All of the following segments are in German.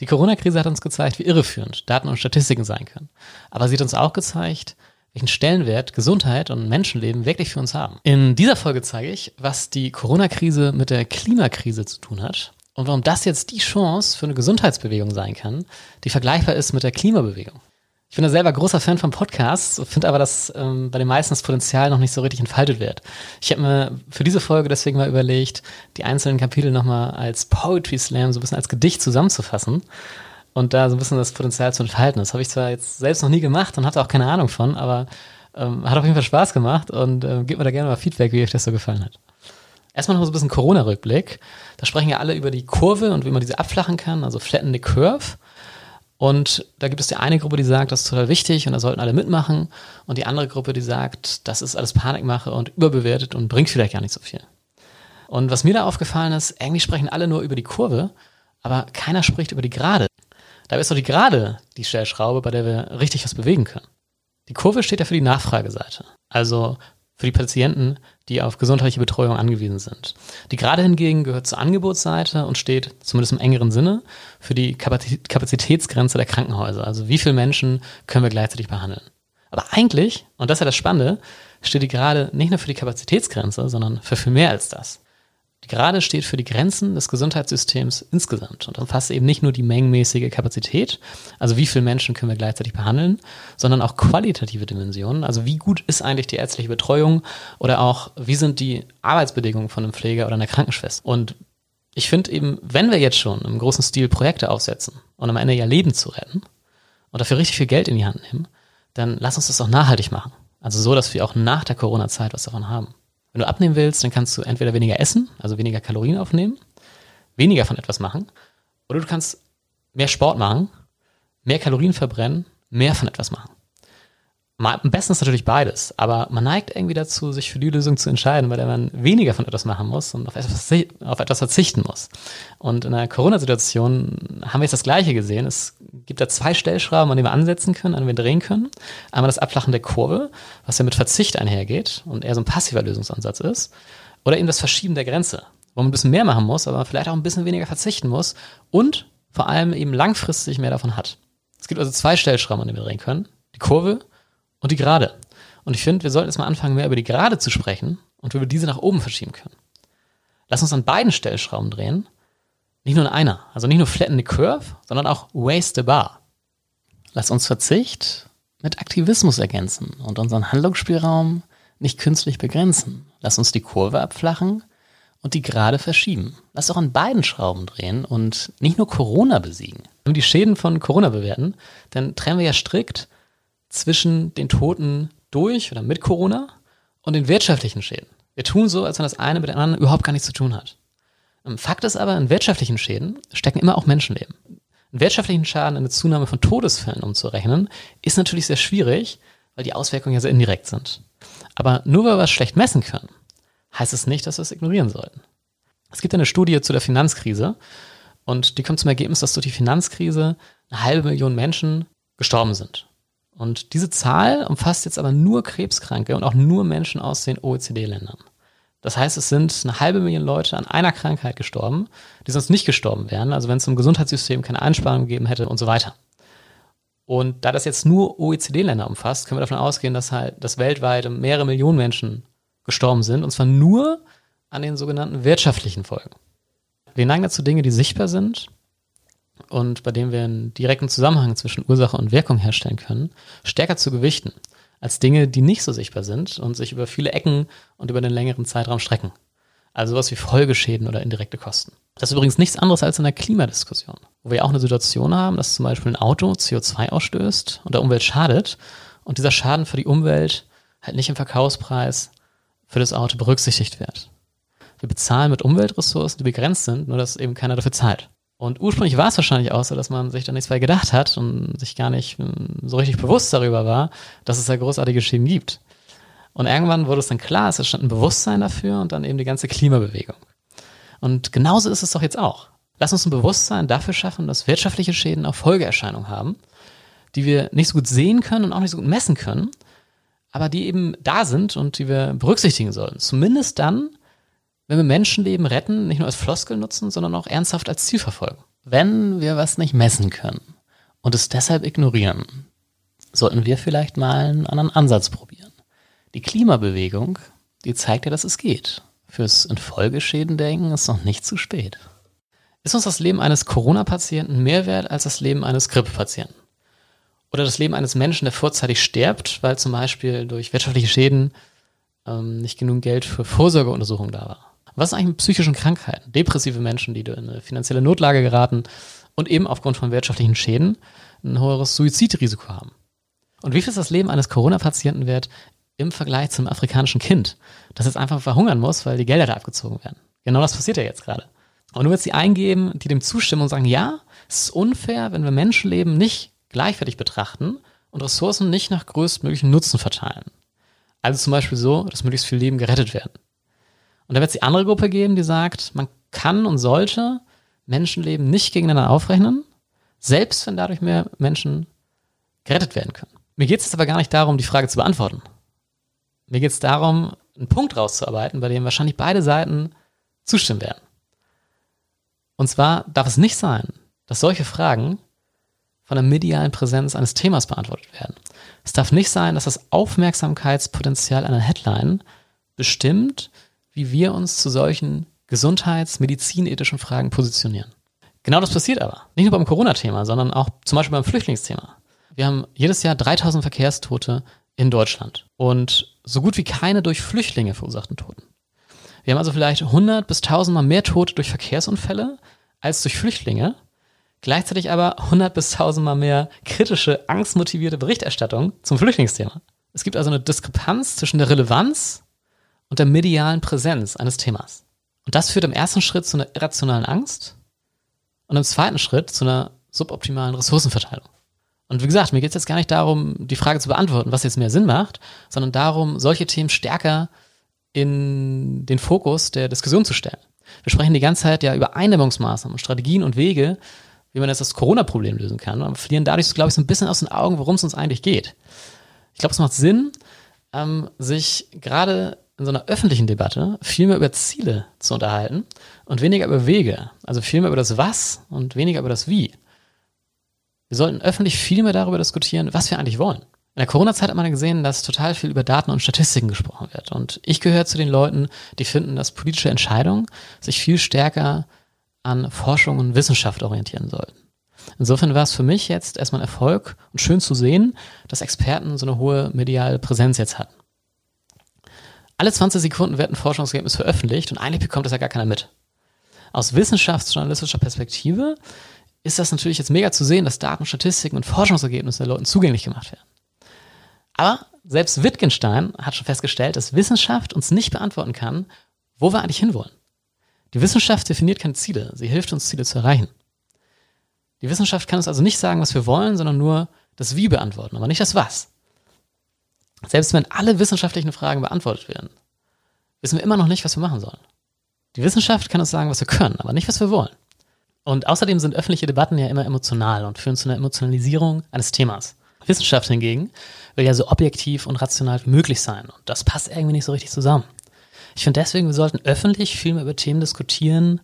Die Corona-Krise hat uns gezeigt, wie irreführend Daten und Statistiken sein können. Aber sie hat uns auch gezeigt, welchen Stellenwert Gesundheit und Menschenleben wirklich für uns haben. In dieser Folge zeige ich, was die Corona-Krise mit der Klimakrise zu tun hat und warum das jetzt die Chance für eine Gesundheitsbewegung sein kann, die vergleichbar ist mit der Klimabewegung. Ich bin da selber großer Fan von Podcasts, finde aber, dass ähm, bei den meisten das Potenzial noch nicht so richtig entfaltet wird. Ich habe mir für diese Folge deswegen mal überlegt, die einzelnen Kapitel nochmal als Poetry Slam, so ein bisschen als Gedicht zusammenzufassen und da so ein bisschen das Potenzial zu entfalten. Das habe ich zwar jetzt selbst noch nie gemacht und hatte auch keine Ahnung von, aber ähm, hat auf jeden Fall Spaß gemacht und äh, gebt mir da gerne mal Feedback, wie euch das so gefallen hat. Erstmal noch so ein bisschen Corona-Rückblick. Da sprechen ja alle über die Kurve und wie man diese abflachen kann, also flatten the curve. Und da gibt es die eine Gruppe, die sagt, das ist total wichtig und da sollten alle mitmachen. Und die andere Gruppe, die sagt, das ist alles Panikmache und überbewertet und bringt vielleicht gar nicht so viel. Und was mir da aufgefallen ist, irgendwie sprechen alle nur über die Kurve, aber keiner spricht über die Gerade. Da ist doch die Gerade die Stellschraube, bei der wir richtig was bewegen können. Die Kurve steht ja für die Nachfrageseite. Also für die Patienten, die auf gesundheitliche Betreuung angewiesen sind. Die Gerade hingegen gehört zur Angebotsseite und steht, zumindest im engeren Sinne, für die Kapazitätsgrenze der Krankenhäuser. Also wie viele Menschen können wir gleichzeitig behandeln. Aber eigentlich, und das ist ja das Spannende, steht die Gerade nicht nur für die Kapazitätsgrenze, sondern für viel mehr als das. Gerade steht für die Grenzen des Gesundheitssystems insgesamt und umfasst eben nicht nur die mengenmäßige Kapazität, also wie viele Menschen können wir gleichzeitig behandeln, sondern auch qualitative Dimensionen, also wie gut ist eigentlich die ärztliche Betreuung oder auch wie sind die Arbeitsbedingungen von einem Pfleger oder einer Krankenschwester. Und ich finde eben, wenn wir jetzt schon im großen Stil Projekte aufsetzen und am Ende ja Leben zu retten und dafür richtig viel Geld in die Hand nehmen, dann lass uns das auch nachhaltig machen. Also so, dass wir auch nach der Corona-Zeit was davon haben. Wenn du abnehmen willst, dann kannst du entweder weniger essen, also weniger Kalorien aufnehmen, weniger von etwas machen, oder du kannst mehr Sport machen, mehr Kalorien verbrennen, mehr von etwas machen. Am besten ist natürlich beides, aber man neigt irgendwie dazu, sich für die Lösung zu entscheiden, weil man weniger von etwas machen muss und auf etwas, auf etwas verzichten muss. Und in der Corona-Situation haben wir jetzt das Gleiche gesehen. Es gibt da zwei Stellschrauben, an denen wir ansetzen können, an denen wir drehen können. Einmal das Abflachen der Kurve, was ja mit Verzicht einhergeht und eher so ein passiver Lösungsansatz ist. Oder eben das Verschieben der Grenze, wo man ein bisschen mehr machen muss, aber vielleicht auch ein bisschen weniger verzichten muss und vor allem eben langfristig mehr davon hat. Es gibt also zwei Stellschrauben, an denen wir drehen können. Die Kurve und die Gerade. Und ich finde, wir sollten jetzt mal anfangen, mehr über die Gerade zu sprechen und wie wir diese nach oben verschieben können. Lass uns an beiden Stellschrauben drehen. Nicht nur in einer. Also nicht nur flatten the curve, sondern auch waste the bar. Lass uns Verzicht mit Aktivismus ergänzen und unseren Handlungsspielraum nicht künstlich begrenzen. Lass uns die Kurve abflachen und die Gerade verschieben. Lass auch an beiden Schrauben drehen und nicht nur Corona besiegen. Wenn wir die Schäden von Corona bewerten, dann trennen wir ja strikt zwischen den Toten durch oder mit Corona und den wirtschaftlichen Schäden. Wir tun so, als wenn das eine mit dem anderen überhaupt gar nichts zu tun hat. Ähm, Fakt ist aber, in wirtschaftlichen Schäden stecken immer auch Menschenleben. Einen wirtschaftlichen Schaden in eine Zunahme von Todesfällen umzurechnen, ist natürlich sehr schwierig, weil die Auswirkungen ja sehr indirekt sind. Aber nur weil wir es schlecht messen können, heißt es nicht, dass wir es ignorieren sollten. Es gibt eine Studie zu der Finanzkrise und die kommt zum Ergebnis, dass durch die Finanzkrise eine halbe Million Menschen gestorben sind. Und diese Zahl umfasst jetzt aber nur Krebskranke und auch nur Menschen aus den OECD-Ländern. Das heißt, es sind eine halbe Million Leute an einer Krankheit gestorben, die sonst nicht gestorben wären, also wenn es im Gesundheitssystem keine Einsparung gegeben hätte und so weiter. Und da das jetzt nur OECD-Länder umfasst, können wir davon ausgehen, dass halt dass weltweit mehrere Millionen Menschen gestorben sind, und zwar nur an den sogenannten wirtschaftlichen Folgen. Wir neigen dazu Dinge, die sichtbar sind, und bei dem wir einen direkten Zusammenhang zwischen Ursache und Wirkung herstellen können, stärker zu gewichten als Dinge, die nicht so sichtbar sind und sich über viele Ecken und über den längeren Zeitraum strecken. Also sowas wie Folgeschäden oder indirekte Kosten. Das ist übrigens nichts anderes als in der Klimadiskussion, wo wir auch eine Situation haben, dass zum Beispiel ein Auto CO2 ausstößt und der Umwelt schadet und dieser Schaden für die Umwelt halt nicht im Verkaufspreis für das Auto berücksichtigt wird. Wir bezahlen mit Umweltressourcen, die begrenzt sind, nur dass eben keiner dafür zahlt. Und ursprünglich war es wahrscheinlich auch so, dass man sich da nichts bei gedacht hat und sich gar nicht hm, so richtig bewusst darüber war, dass es da großartige Schäden gibt. Und irgendwann wurde es dann klar, es entstand ein Bewusstsein dafür und dann eben die ganze Klimabewegung. Und genauso ist es doch jetzt auch. Lass uns ein Bewusstsein dafür schaffen, dass wirtschaftliche Schäden auch Folgeerscheinungen haben, die wir nicht so gut sehen können und auch nicht so gut messen können, aber die eben da sind und die wir berücksichtigen sollten. Zumindest dann, wenn wir Menschenleben retten, nicht nur als Floskel nutzen, sondern auch ernsthaft als Ziel verfolgen. wenn wir was nicht messen können und es deshalb ignorieren, sollten wir vielleicht mal einen anderen Ansatz probieren. Die Klimabewegung, die zeigt ja, dass es geht. Fürs Infolgeschäden denken ist noch nicht zu spät. Ist uns das Leben eines Corona-Patienten mehr wert als das Leben eines Grippepatienten? Oder das Leben eines Menschen, der vorzeitig stirbt, weil zum Beispiel durch wirtschaftliche Schäden ähm, nicht genug Geld für Vorsorgeuntersuchungen da war? Was ist eigentlich mit psychischen Krankheiten? Depressive Menschen, die in eine finanzielle Notlage geraten und eben aufgrund von wirtschaftlichen Schäden ein höheres Suizidrisiko haben. Und wie viel ist das Leben eines Corona-Patienten wert im Vergleich zum afrikanischen Kind, das jetzt einfach verhungern muss, weil die Gelder da abgezogen werden? Genau das passiert ja jetzt gerade. Und du willst die eingeben, die dem zustimmen und sagen, ja, es ist unfair, wenn wir Menschenleben nicht gleichwertig betrachten und Ressourcen nicht nach größtmöglichen Nutzen verteilen. Also zum Beispiel so, dass möglichst viele Leben gerettet werden. Und dann wird es die andere Gruppe geben, die sagt, man kann und sollte Menschenleben nicht gegeneinander aufrechnen, selbst wenn dadurch mehr Menschen gerettet werden können. Mir geht es jetzt aber gar nicht darum, die Frage zu beantworten. Mir geht es darum, einen Punkt rauszuarbeiten, bei dem wahrscheinlich beide Seiten zustimmen werden. Und zwar darf es nicht sein, dass solche Fragen von der medialen Präsenz eines Themas beantwortet werden. Es darf nicht sein, dass das Aufmerksamkeitspotenzial einer Headline bestimmt, wie wir uns zu solchen gesundheits-, medizinethischen Fragen positionieren. Genau das passiert aber. Nicht nur beim Corona-Thema, sondern auch zum Beispiel beim Flüchtlingsthema. Wir haben jedes Jahr 3000 Verkehrstote in Deutschland und so gut wie keine durch Flüchtlinge verursachten Toten. Wir haben also vielleicht 100 bis 1000 Mal mehr Tote durch Verkehrsunfälle als durch Flüchtlinge, gleichzeitig aber 100 bis 1000 Mal mehr kritische, angstmotivierte Berichterstattung zum Flüchtlingsthema. Es gibt also eine Diskrepanz zwischen der Relevanz und der medialen Präsenz eines Themas. Und das führt im ersten Schritt zu einer irrationalen Angst und im zweiten Schritt zu einer suboptimalen Ressourcenverteilung. Und wie gesagt, mir geht es jetzt gar nicht darum, die Frage zu beantworten, was jetzt mehr Sinn macht, sondern darum, solche Themen stärker in den Fokus der Diskussion zu stellen. Wir sprechen die ganze Zeit ja über Eindämmungsmaßnahmen, Strategien und Wege, wie man jetzt das Corona-Problem lösen kann. Und verlieren dadurch, glaube ich, so ein bisschen aus den Augen, worum es uns eigentlich geht. Ich glaube, es macht Sinn, ähm, sich gerade in so einer öffentlichen Debatte viel mehr über Ziele zu unterhalten und weniger über Wege. Also viel mehr über das Was und weniger über das Wie. Wir sollten öffentlich viel mehr darüber diskutieren, was wir eigentlich wollen. In der Corona-Zeit hat man gesehen, dass total viel über Daten und Statistiken gesprochen wird. Und ich gehöre zu den Leuten, die finden, dass politische Entscheidungen sich viel stärker an Forschung und Wissenschaft orientieren sollten. Insofern war es für mich jetzt erstmal ein Erfolg und schön zu sehen, dass Experten so eine hohe mediale Präsenz jetzt hatten. Alle 20 Sekunden wird ein Forschungsergebnis veröffentlicht und eigentlich bekommt das ja gar keiner mit. Aus wissenschaftsjournalistischer Perspektive ist das natürlich jetzt mega zu sehen, dass Daten, Statistiken und Forschungsergebnisse den Leuten zugänglich gemacht werden. Aber selbst Wittgenstein hat schon festgestellt, dass Wissenschaft uns nicht beantworten kann, wo wir eigentlich hinwollen. Die Wissenschaft definiert keine Ziele, sie hilft uns, Ziele zu erreichen. Die Wissenschaft kann uns also nicht sagen, was wir wollen, sondern nur das Wie beantworten, aber nicht das Was. Selbst wenn alle wissenschaftlichen Fragen beantwortet werden, wissen wir immer noch nicht, was wir machen sollen. Die Wissenschaft kann uns sagen, was wir können, aber nicht, was wir wollen. Und außerdem sind öffentliche Debatten ja immer emotional und führen zu einer Emotionalisierung eines Themas. Wissenschaft hingegen will ja so objektiv und rational wie möglich sein. Und das passt irgendwie nicht so richtig zusammen. Ich finde deswegen, wir sollten öffentlich viel mehr über Themen diskutieren,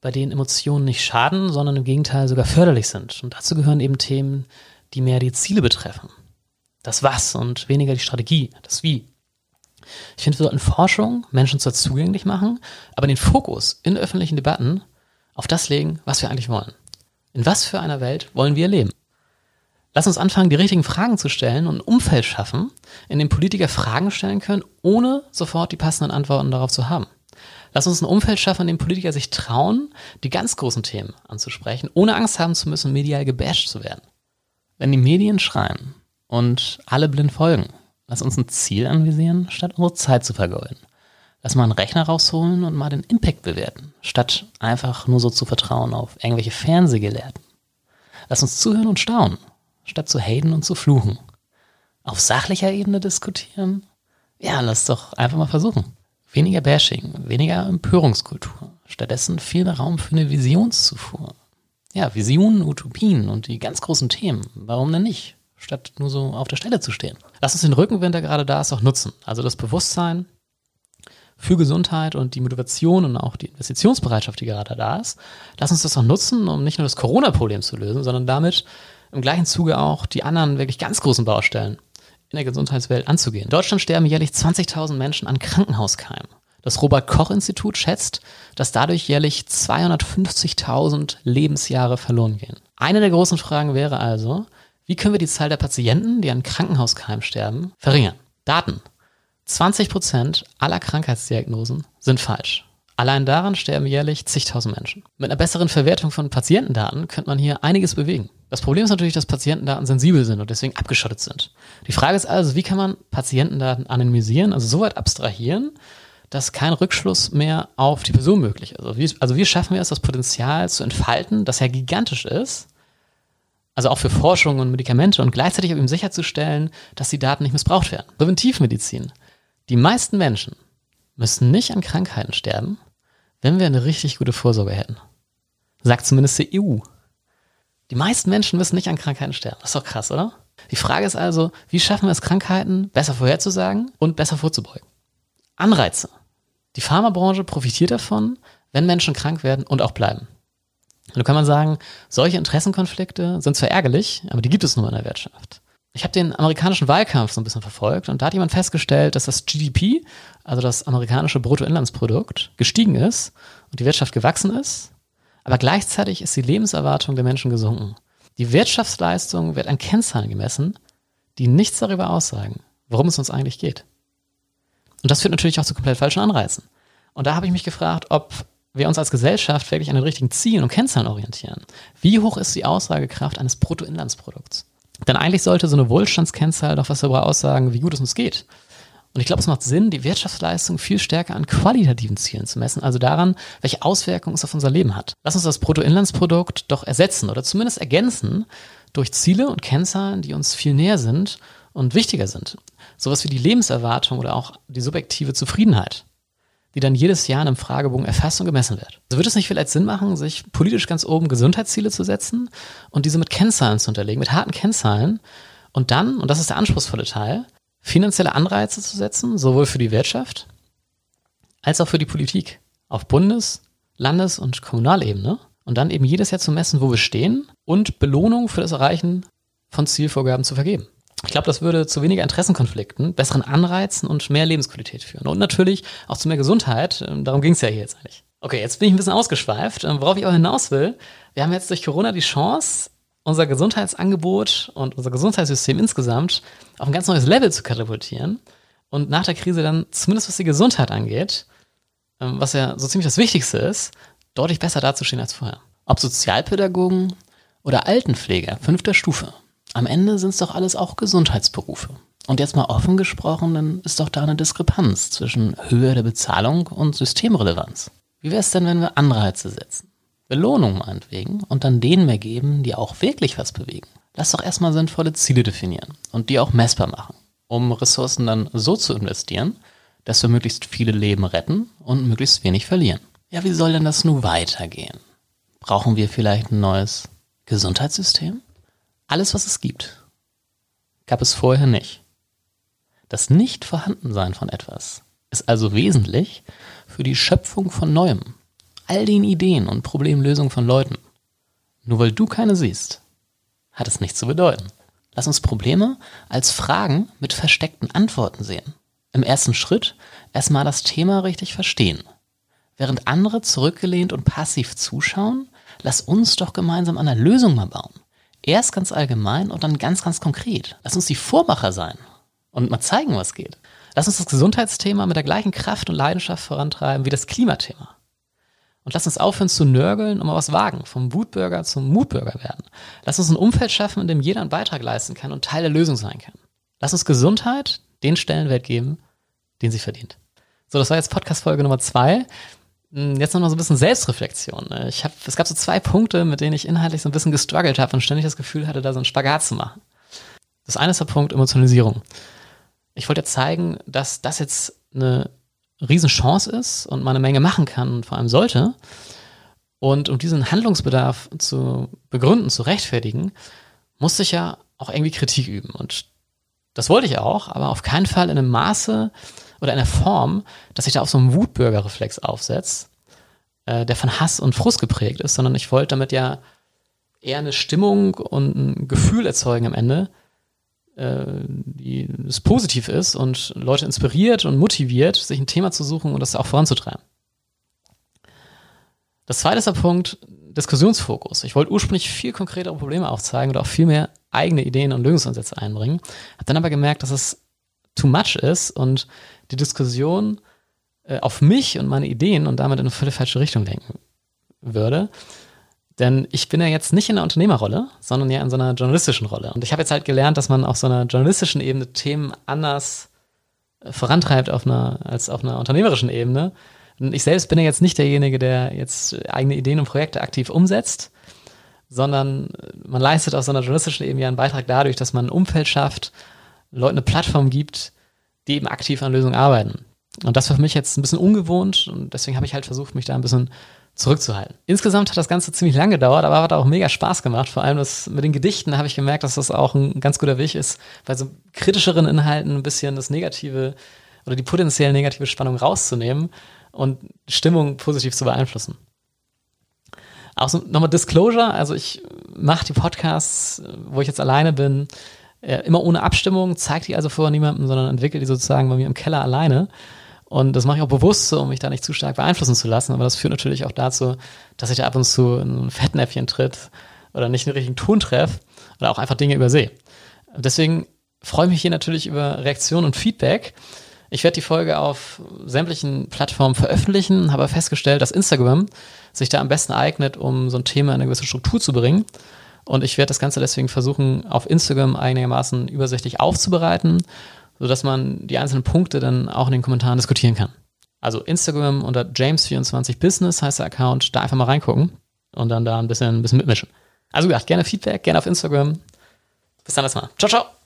bei denen Emotionen nicht schaden, sondern im Gegenteil sogar förderlich sind. Und dazu gehören eben Themen, die mehr die Ziele betreffen. Das Was und weniger die Strategie, das Wie. Ich finde, wir sollten Forschung Menschen zwar zugänglich machen, aber den Fokus in öffentlichen Debatten auf das legen, was wir eigentlich wollen. In was für einer Welt wollen wir leben? Lass uns anfangen, die richtigen Fragen zu stellen und ein Umfeld schaffen, in dem Politiker Fragen stellen können, ohne sofort die passenden Antworten darauf zu haben. Lass uns ein Umfeld schaffen, in dem Politiker sich trauen, die ganz großen Themen anzusprechen, ohne Angst haben zu müssen, medial gebasht zu werden. Wenn die Medien schreien und alle blind folgen, lass uns ein Ziel anvisieren, statt unsere Zeit zu vergeuden. Lass mal einen Rechner rausholen und mal den Impact bewerten, statt einfach nur so zu vertrauen auf irgendwelche Fernsehgelehrten. Lass uns zuhören und staunen, statt zu haten und zu fluchen. Auf sachlicher Ebene diskutieren? Ja, lass doch einfach mal versuchen. Weniger Bashing, weniger Empörungskultur. Stattdessen viel mehr Raum für eine Visionszufuhr. Ja, Visionen, Utopien und die ganz großen Themen. Warum denn nicht? Statt nur so auf der Stelle zu stehen. Lass uns den Rückenwind, der gerade da ist, auch nutzen. Also das Bewusstsein, für Gesundheit und die Motivation und auch die Investitionsbereitschaft, die gerade da ist. Lass uns das auch nutzen, um nicht nur das Corona-Problem zu lösen, sondern damit im gleichen Zuge auch die anderen wirklich ganz großen Baustellen in der Gesundheitswelt anzugehen. In Deutschland sterben jährlich 20.000 Menschen an Krankenhauskeimen. Das Robert Koch Institut schätzt, dass dadurch jährlich 250.000 Lebensjahre verloren gehen. Eine der großen Fragen wäre also, wie können wir die Zahl der Patienten, die an Krankenhauskeimen sterben, verringern? Daten. 20 Prozent aller Krankheitsdiagnosen sind falsch. Allein daran sterben jährlich zigtausend Menschen. Mit einer besseren Verwertung von Patientendaten könnte man hier einiges bewegen. Das Problem ist natürlich, dass Patientendaten sensibel sind und deswegen abgeschottet sind. Die Frage ist also, wie kann man Patientendaten anonymisieren, also so weit abstrahieren, dass kein Rückschluss mehr auf die Person möglich ist. Also wie, also wie schaffen wir es, das Potenzial zu entfalten, das ja gigantisch ist, also auch für Forschung und Medikamente und gleichzeitig eben sicherzustellen, dass die Daten nicht missbraucht werden. Präventivmedizin. Die meisten Menschen müssen nicht an Krankheiten sterben, wenn wir eine richtig gute Vorsorge hätten. Sagt zumindest die EU. Die meisten Menschen müssen nicht an Krankheiten sterben. Das ist doch krass, oder? Die Frage ist also, wie schaffen wir es, Krankheiten besser vorherzusagen und besser vorzubeugen? Anreize. Die Pharmabranche profitiert davon, wenn Menschen krank werden und auch bleiben. Und da kann man sagen, solche Interessenkonflikte sind zwar ärgerlich, aber die gibt es nur in der Wirtschaft. Ich habe den amerikanischen Wahlkampf so ein bisschen verfolgt und da hat jemand festgestellt, dass das GDP, also das amerikanische Bruttoinlandsprodukt, gestiegen ist und die Wirtschaft gewachsen ist, aber gleichzeitig ist die Lebenserwartung der Menschen gesunken. Die Wirtschaftsleistung wird an Kennzahlen gemessen, die nichts darüber aussagen, worum es uns eigentlich geht. Und das führt natürlich auch zu komplett falschen Anreizen. Und da habe ich mich gefragt, ob wir uns als Gesellschaft wirklich an den richtigen Zielen und Kennzahlen orientieren. Wie hoch ist die Aussagekraft eines Bruttoinlandsprodukts? Denn eigentlich sollte so eine Wohlstandskennzahl doch was darüber aussagen, wie gut es uns geht. Und ich glaube, es macht Sinn, die Wirtschaftsleistung viel stärker an qualitativen Zielen zu messen, also daran, welche Auswirkungen es auf unser Leben hat. Lass uns das Bruttoinlandsprodukt doch ersetzen oder zumindest ergänzen durch Ziele und Kennzahlen, die uns viel näher sind und wichtiger sind. Sowas wie die Lebenserwartung oder auch die subjektive Zufriedenheit die dann jedes Jahr in einem Fragebogen erfasst und gemessen wird. Also würde es nicht vielleicht Sinn machen, sich politisch ganz oben Gesundheitsziele zu setzen und diese mit Kennzahlen zu unterlegen, mit harten Kennzahlen und dann, und das ist der anspruchsvolle Teil, finanzielle Anreize zu setzen, sowohl für die Wirtschaft als auch für die Politik auf Bundes-, Landes- und Kommunalebene und dann eben jedes Jahr zu messen, wo wir stehen und Belohnung für das Erreichen von Zielvorgaben zu vergeben. Ich glaube, das würde zu weniger Interessenkonflikten, besseren Anreizen und mehr Lebensqualität führen. Und natürlich auch zu mehr Gesundheit. Ähm, darum ging es ja hier jetzt eigentlich. Okay, jetzt bin ich ein bisschen ausgeschweift. Ähm, worauf ich auch hinaus will, wir haben jetzt durch Corona die Chance, unser Gesundheitsangebot und unser Gesundheitssystem insgesamt auf ein ganz neues Level zu katapultieren und nach der Krise dann, zumindest was die Gesundheit angeht, ähm, was ja so ziemlich das Wichtigste ist, deutlich besser dazustehen als vorher. Ob Sozialpädagogen oder Altenpfleger fünfter Stufe. Am Ende sind es doch alles auch Gesundheitsberufe. Und jetzt mal offen gesprochen, dann ist doch da eine Diskrepanz zwischen Höhe der Bezahlung und Systemrelevanz. Wie wäre es denn, wenn wir Anreize setzen? Belohnung meinetwegen und dann denen mehr geben, die auch wirklich was bewegen. Lass doch erstmal sinnvolle Ziele definieren und die auch messbar machen, um Ressourcen dann so zu investieren, dass wir möglichst viele Leben retten und möglichst wenig verlieren. Ja, wie soll denn das nun weitergehen? Brauchen wir vielleicht ein neues Gesundheitssystem? Alles, was es gibt, gab es vorher nicht. Das Nicht-Vorhandensein von etwas ist also wesentlich für die Schöpfung von Neuem, all den Ideen und Problemlösungen von Leuten. Nur weil du keine siehst, hat es nichts zu bedeuten. Lass uns Probleme als Fragen mit versteckten Antworten sehen. Im ersten Schritt erstmal das Thema richtig verstehen. Während andere zurückgelehnt und passiv zuschauen, lass uns doch gemeinsam an der Lösung mal bauen. Erst ganz allgemein und dann ganz, ganz konkret. Lass uns die Vormacher sein und mal zeigen, was geht. Lass uns das Gesundheitsthema mit der gleichen Kraft und Leidenschaft vorantreiben wie das Klimathema. Und lass uns aufhören zu nörgeln und mal was wagen, vom Wutbürger zum Mutbürger werden. Lass uns ein Umfeld schaffen, in dem jeder einen Beitrag leisten kann und Teil der Lösung sein kann. Lass uns Gesundheit den Stellenwert geben, den sie verdient. So, das war jetzt Podcast-Folge Nummer zwei. Hm, jetzt noch mal so ein bisschen Selbstreflexion. Ne? Ich hab, es gab so zwei Punkte, mit denen ich inhaltlich so ein bisschen gestruggelt habe und ständig das Gefühl hatte, da so einen Spagat zu machen. Das eine ist der Punkt Emotionalisierung. Ich wollte zeigen, dass das jetzt eine Riesenchance ist und man eine Menge machen kann und vor allem sollte. Und um diesen Handlungsbedarf zu begründen, zu rechtfertigen, musste ich ja auch irgendwie Kritik üben. Und das wollte ich auch, aber auf keinen Fall in einem Maße, oder in der Form, dass ich da auf so einen Wutbürgerreflex aufsetze, äh, der von Hass und Frust geprägt ist, sondern ich wollte damit ja eher eine Stimmung und ein Gefühl erzeugen am Ende, äh, die es positiv ist und Leute inspiriert und motiviert, sich ein Thema zu suchen und das auch voranzutreiben. Das zweite ist der Punkt, Diskussionsfokus. Ich wollte ursprünglich viel konkretere Probleme aufzeigen oder auch viel mehr eigene Ideen und Lösungsansätze einbringen. Habe dann aber gemerkt, dass es too much ist und die Diskussion äh, auf mich und meine Ideen und damit in eine völlig falsche Richtung lenken würde. Denn ich bin ja jetzt nicht in der Unternehmerrolle, sondern ja in so einer journalistischen Rolle. Und ich habe jetzt halt gelernt, dass man auf so einer journalistischen Ebene Themen anders äh, vorantreibt auf einer, als auf einer unternehmerischen Ebene. Und ich selbst bin ja jetzt nicht derjenige, der jetzt eigene Ideen und Projekte aktiv umsetzt, sondern man leistet auf so einer journalistischen Ebene ja einen Beitrag dadurch, dass man ein Umfeld schafft, Leuten eine Plattform gibt, die eben aktiv an Lösungen arbeiten. Und das war für mich jetzt ein bisschen ungewohnt und deswegen habe ich halt versucht, mich da ein bisschen zurückzuhalten. Insgesamt hat das Ganze ziemlich lange gedauert, aber hat auch mega Spaß gemacht. Vor allem das mit den Gedichten habe ich gemerkt, dass das auch ein ganz guter Weg ist, bei so kritischeren Inhalten ein bisschen das Negative oder die potenziell negative Spannung rauszunehmen und Stimmung positiv zu beeinflussen. Auch so nochmal Disclosure, also ich mache die Podcasts, wo ich jetzt alleine bin, immer ohne Abstimmung, zeige die also vorher niemandem, sondern entwickle die sozusagen bei mir im Keller alleine. Und das mache ich auch bewusst um mich da nicht zu stark beeinflussen zu lassen. Aber das führt natürlich auch dazu, dass ich da ab und zu in ein Fettnäpfchen tritt oder nicht den richtigen Ton treffe oder auch einfach Dinge übersehe. Deswegen freue ich mich hier natürlich über Reaktionen und Feedback. Ich werde die Folge auf sämtlichen Plattformen veröffentlichen, habe festgestellt, dass Instagram sich da am besten eignet, um so ein Thema in eine gewisse Struktur zu bringen. Und ich werde das Ganze deswegen versuchen, auf Instagram einigermaßen übersichtlich aufzubereiten, sodass man die einzelnen Punkte dann auch in den Kommentaren diskutieren kann. Also Instagram unter James24Business heißt der Account, da einfach mal reingucken und dann da ein bisschen, ein bisschen mitmischen. Also gesagt, gerne Feedback, gerne auf Instagram. Bis dann erstmal. Ciao, ciao.